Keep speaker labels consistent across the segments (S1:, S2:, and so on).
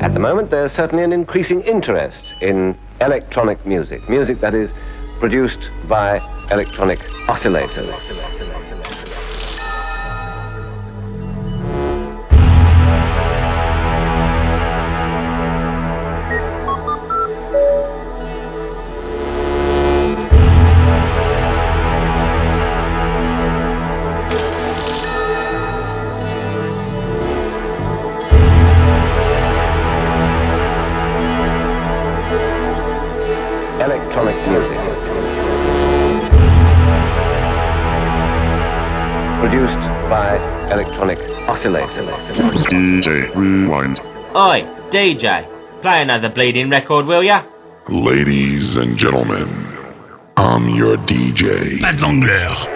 S1: At the moment, there's certainly an increasing interest in electronic music, music that is produced by electronic oscillators.
S2: DJ Rewind.
S3: Oi, DJ, play another bleeding record, will ya?
S2: Ladies and gentlemen, I'm your DJ.
S4: Pas d'anglais.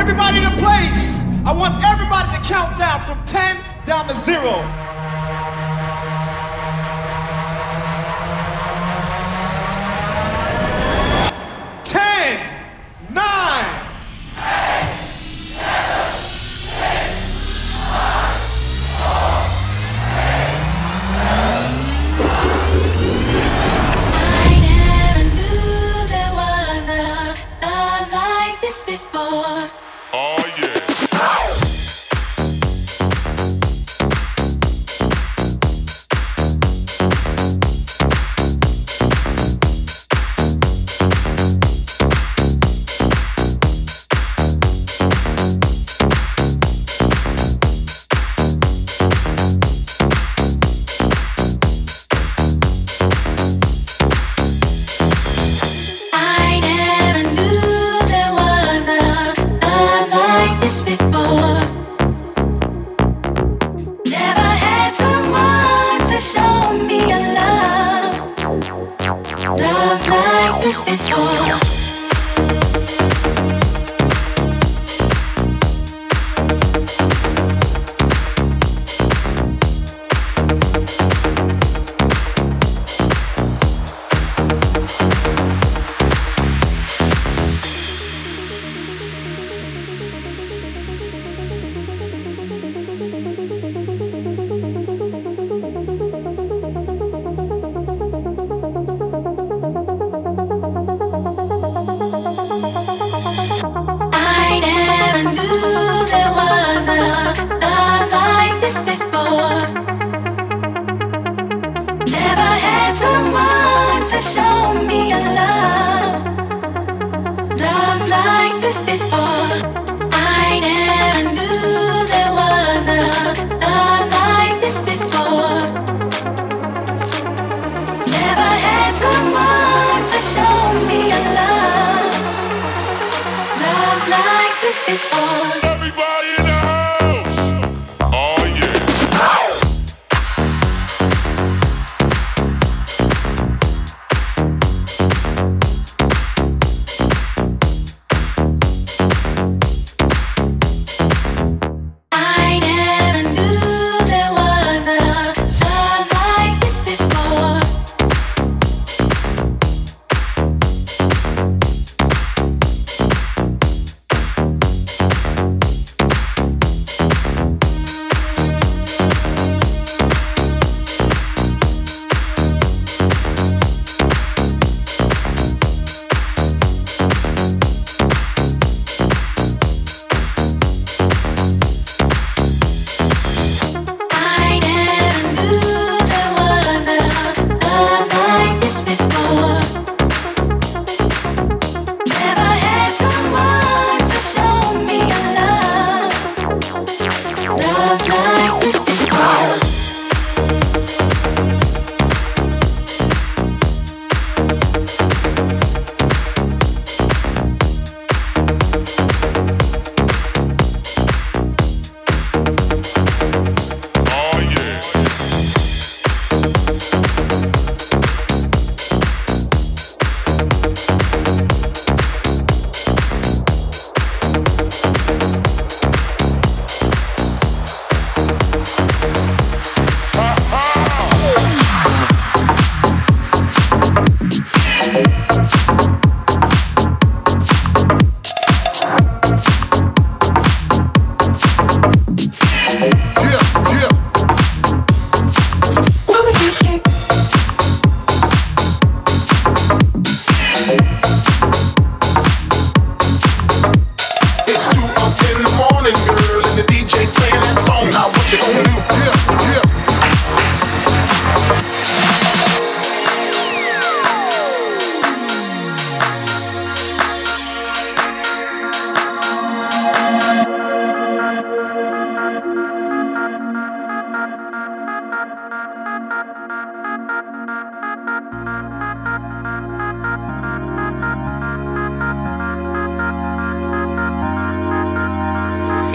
S5: Everybody in the place. I want everybody to count down from 10 down to 0. Ten, nine,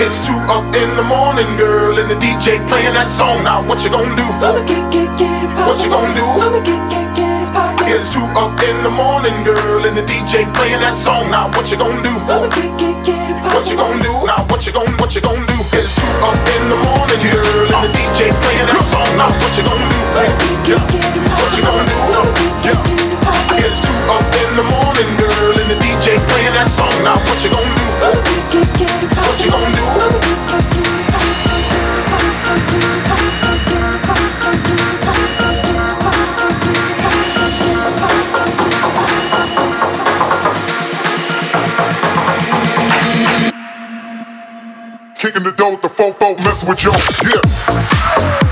S4: It's two up in the morning, girl, and the DJ playing that song. Now what you gonna do?
S6: I'ma get, get, get it.
S4: What you gonna do?
S6: I'ma get, get, get it poppin'.
S4: It's two up in the morning, girl, and the DJ playing that song. Now what you gonna do?
S6: I'ma get, get, get it poppin'.
S4: What you gonna do? Now what you gonna what you gonna do? It's two up in the morning, girl, and the DJ playing that song. Now what you gonna do? Yeah. What you gonna do? Yeah. It's two up in the morning, girl, and the DJ playing that song. Now what you gonna do? What you gonna do?
S7: Kicking the door with the fofo, messing with your yeah.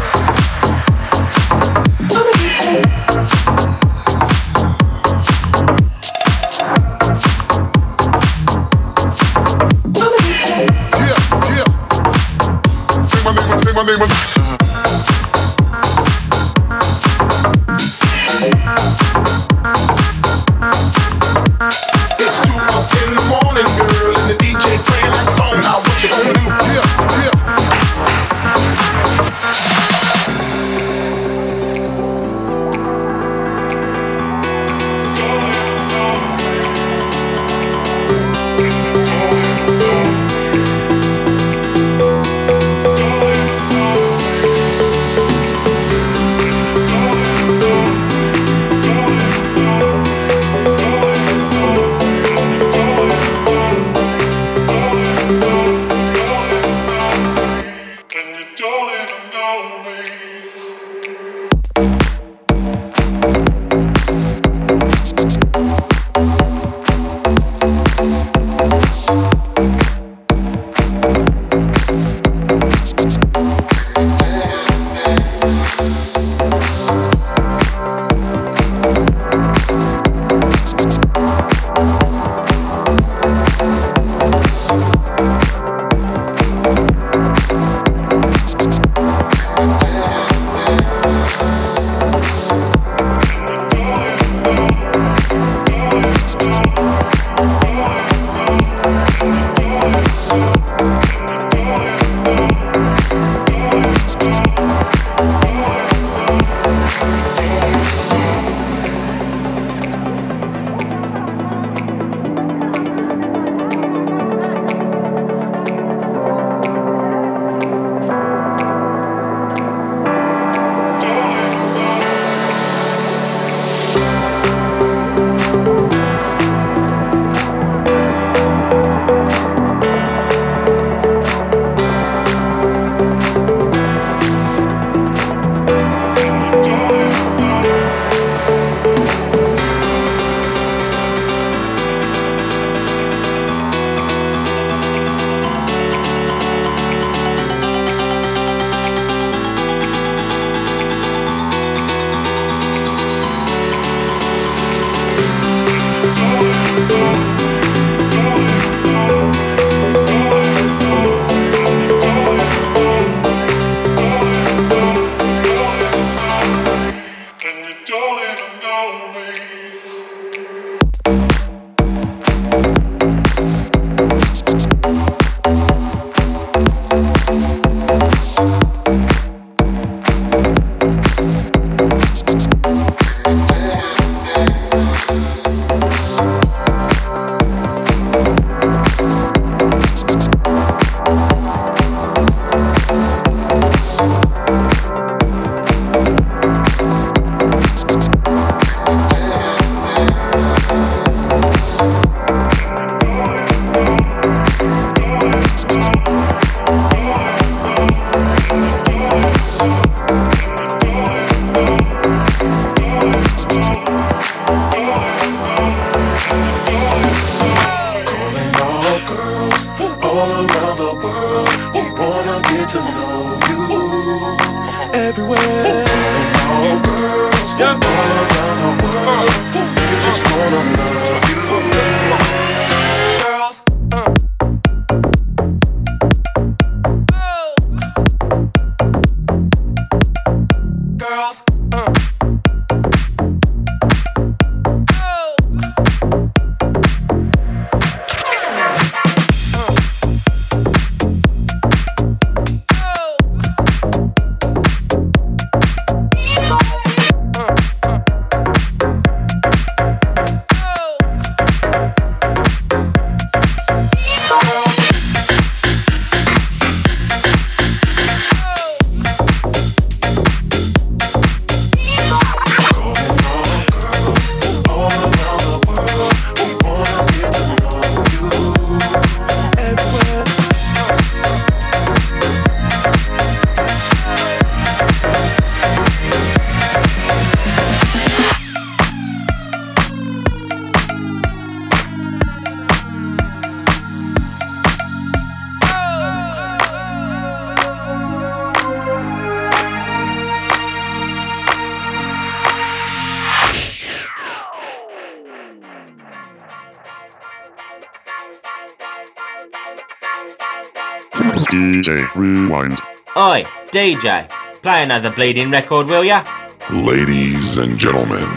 S4: DJ
S8: Rewind.
S3: Oi, DJ, play another bleeding record, will ya?
S2: Ladies and gentlemen,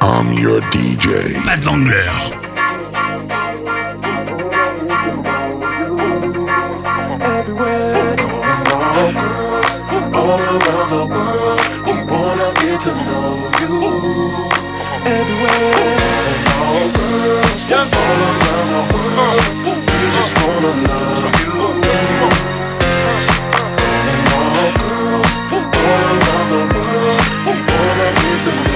S2: I'm your DJ.
S9: Pas d'anglais.
S7: Everywhere, all girls, all around the world, we wanna get to know you. Everywhere, all girls, all around the world, we just wanna love you. To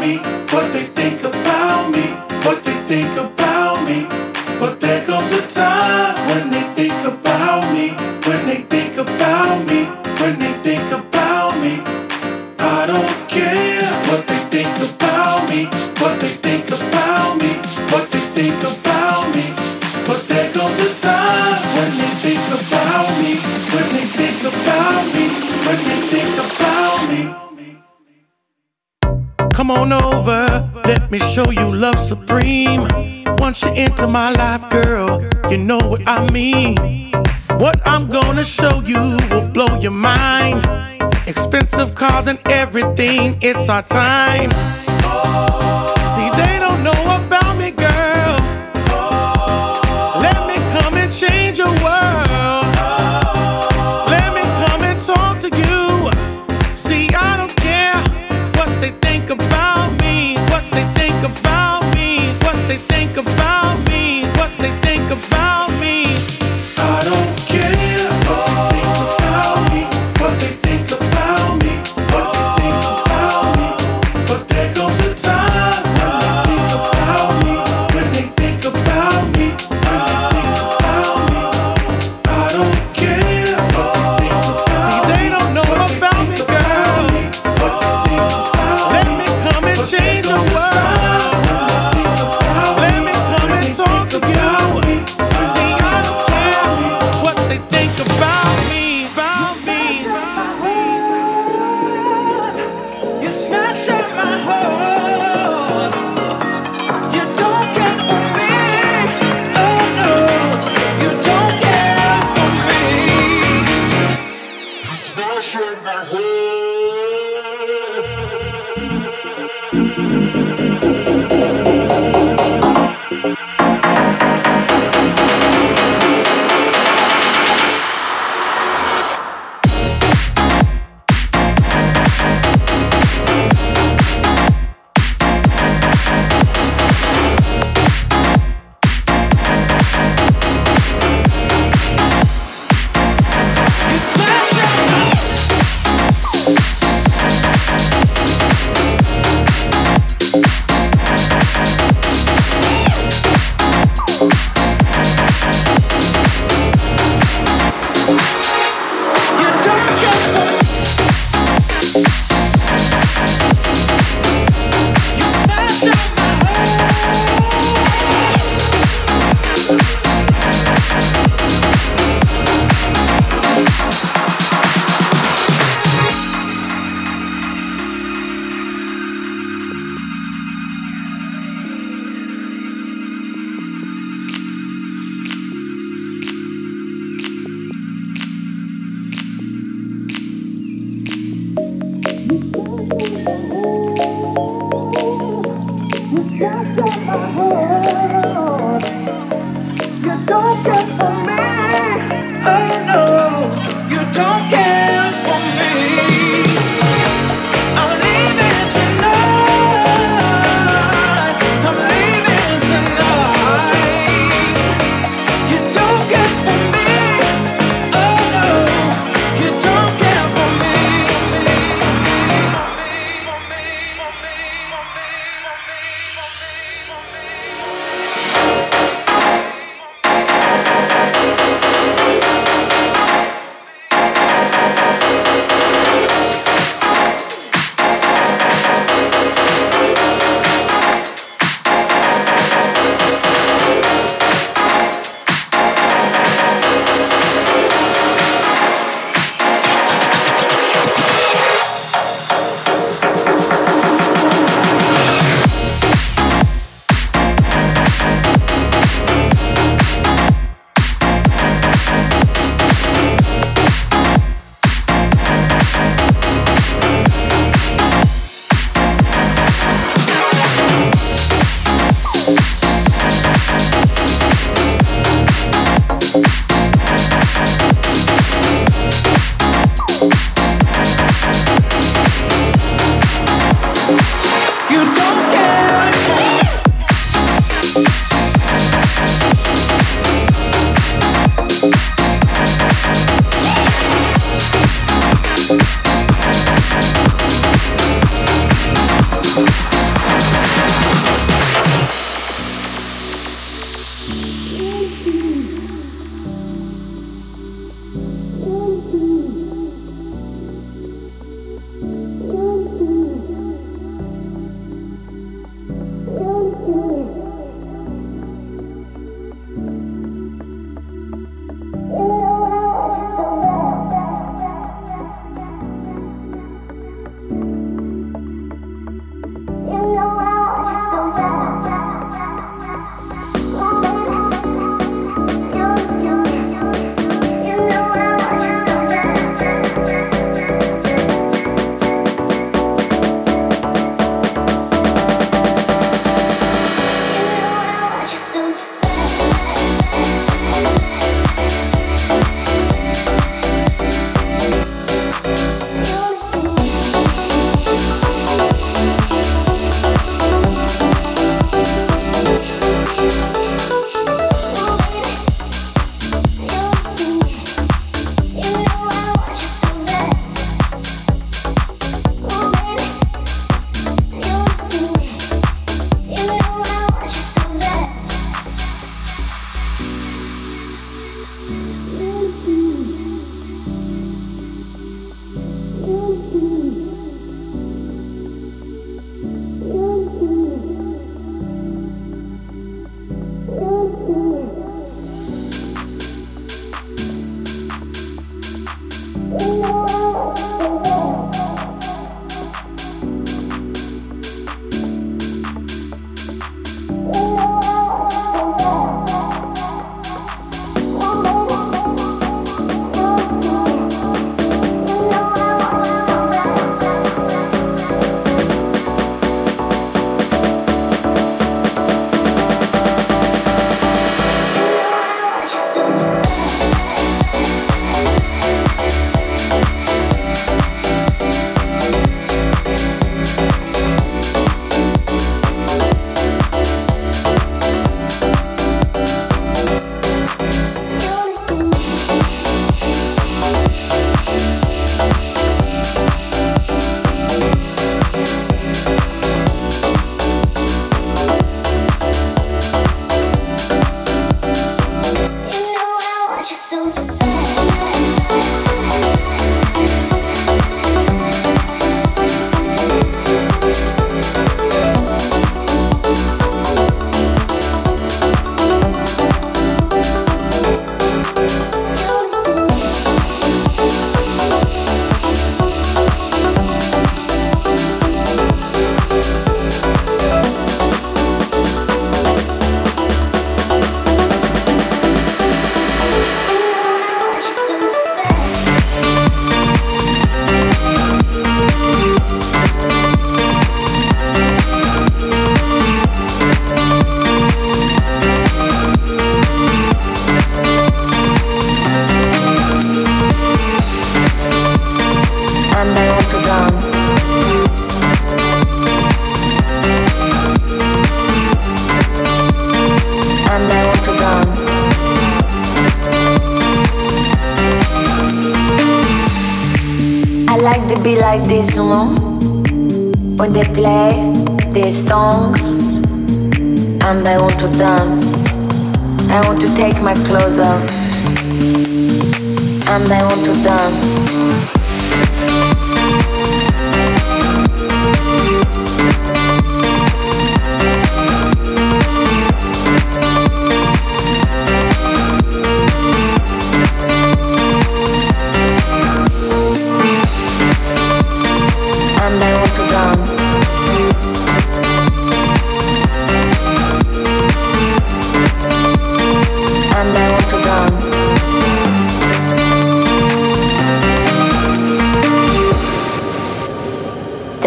S7: me,
S10: it's our time.
S11: Yahoo!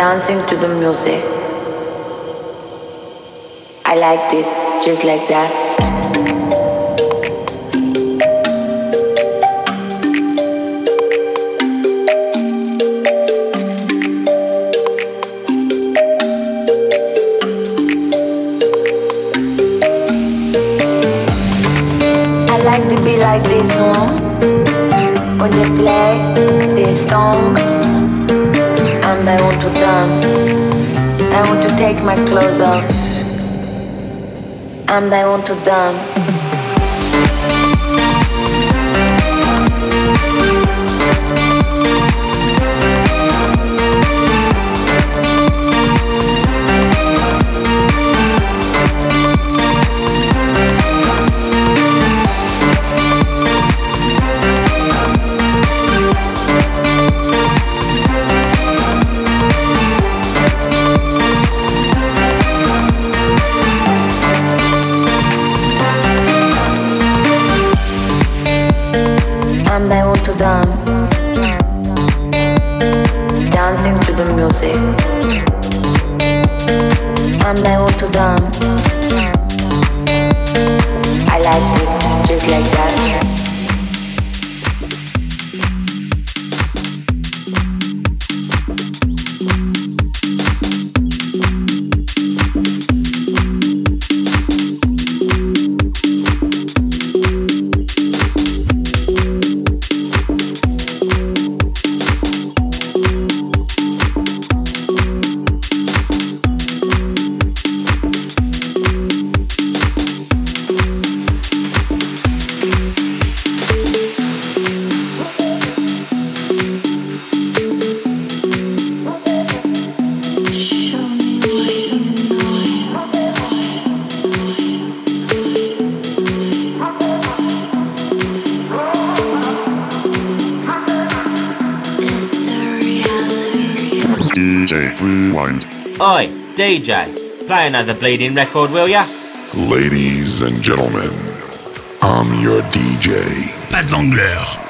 S11: Dancing to the music. I liked it just like that. My clothes off and I want to dance.
S3: DJ, play another bleeding record, will ya?
S2: Ladies and gentlemen, I'm your DJ.
S9: Pat Wangler.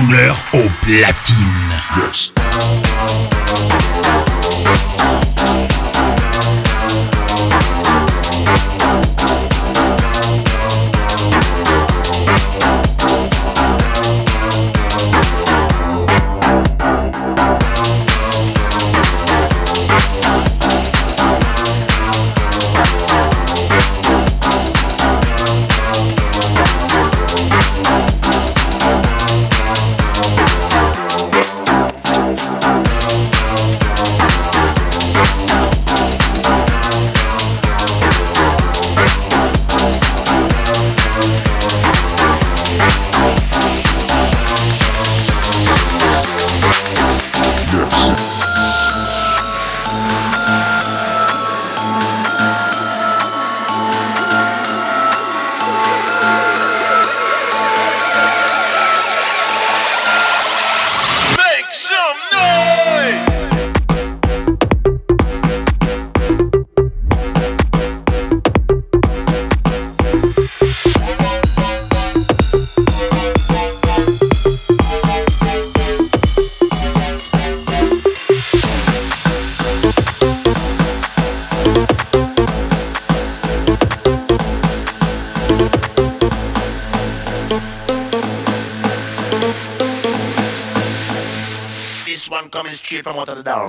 S9: DJ Pat Wangler au platine.
S2: Yes.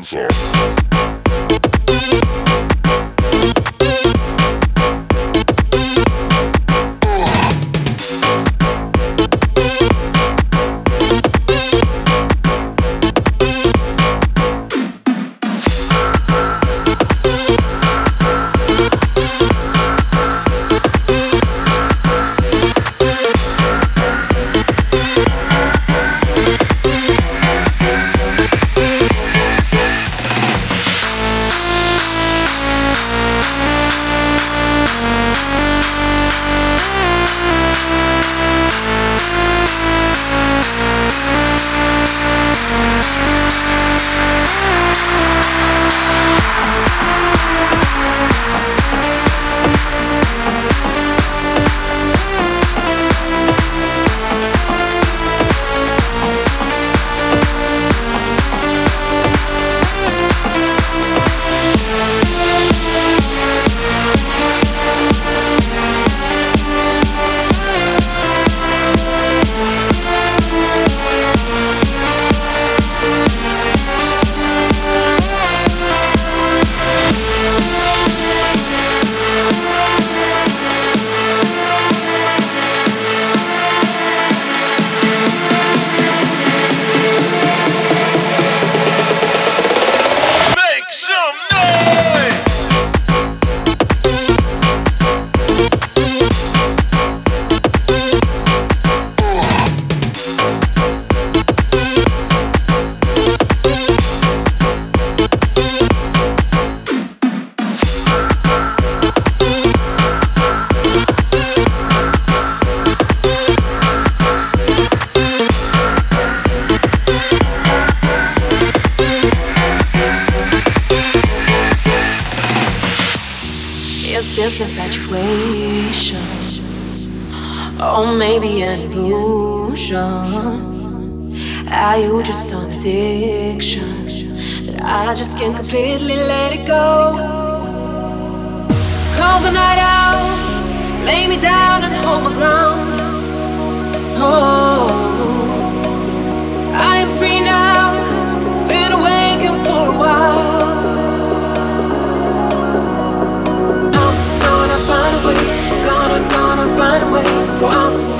S4: Out
S6: So I'm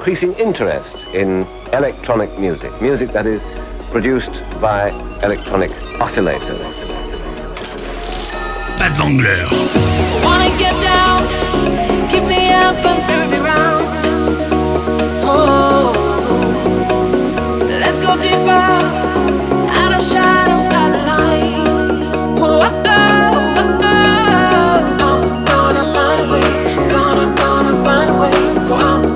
S1: increasing interest in electronic music, music that is produced by electronic oscillators.
S9: Pat Wangler.
S12: Wanna get down, me up and turn me round. Oh, let's go deeper, out of shadows, out of light. Oh, oh, oh, oh. I'm gonna find a way, gonna, gonna find a way. So I'm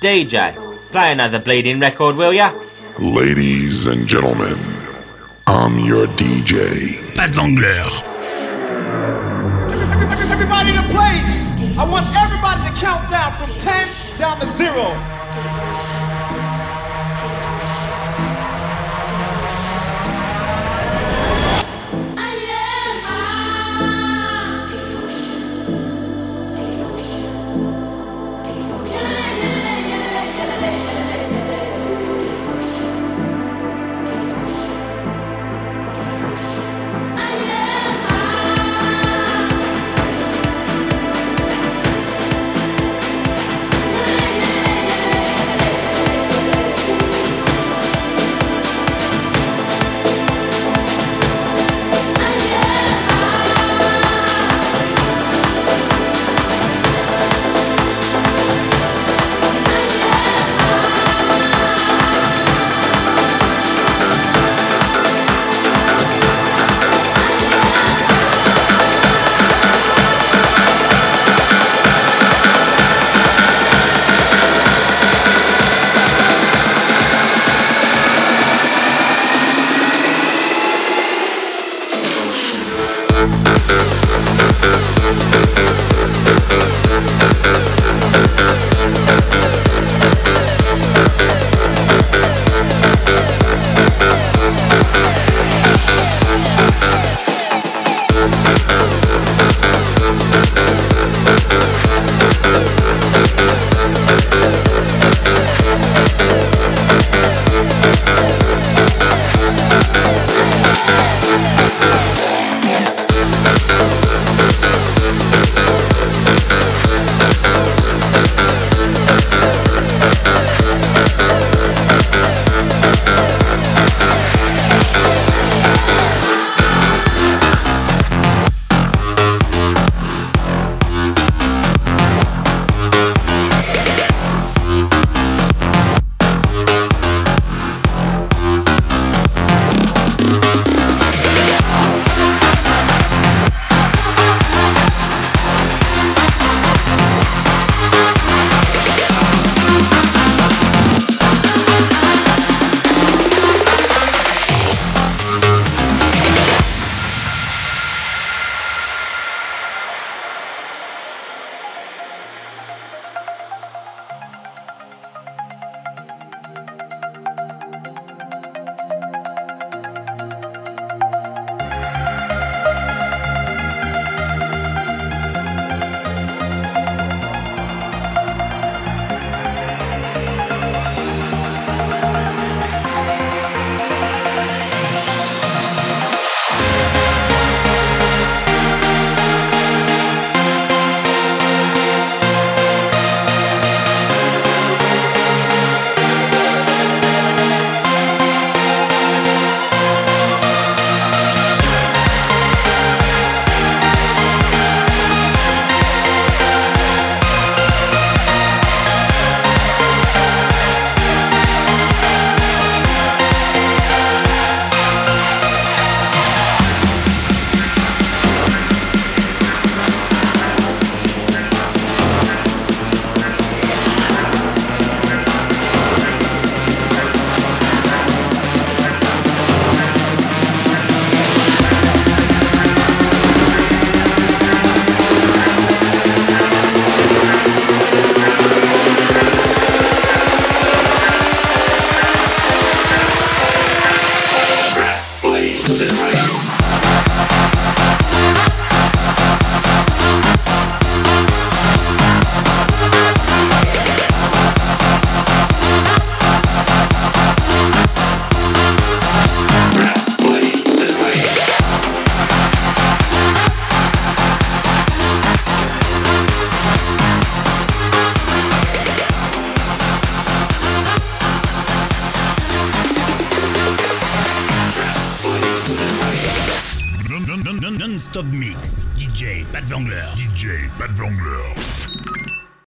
S2: DJ,
S3: play another bleeding record, will ya?
S2: Ladies and gentlemen, I'm your DJ.
S9: Pat Wangler.
S5: Everybody in the place. I want everybody to count down from 10 down to 0.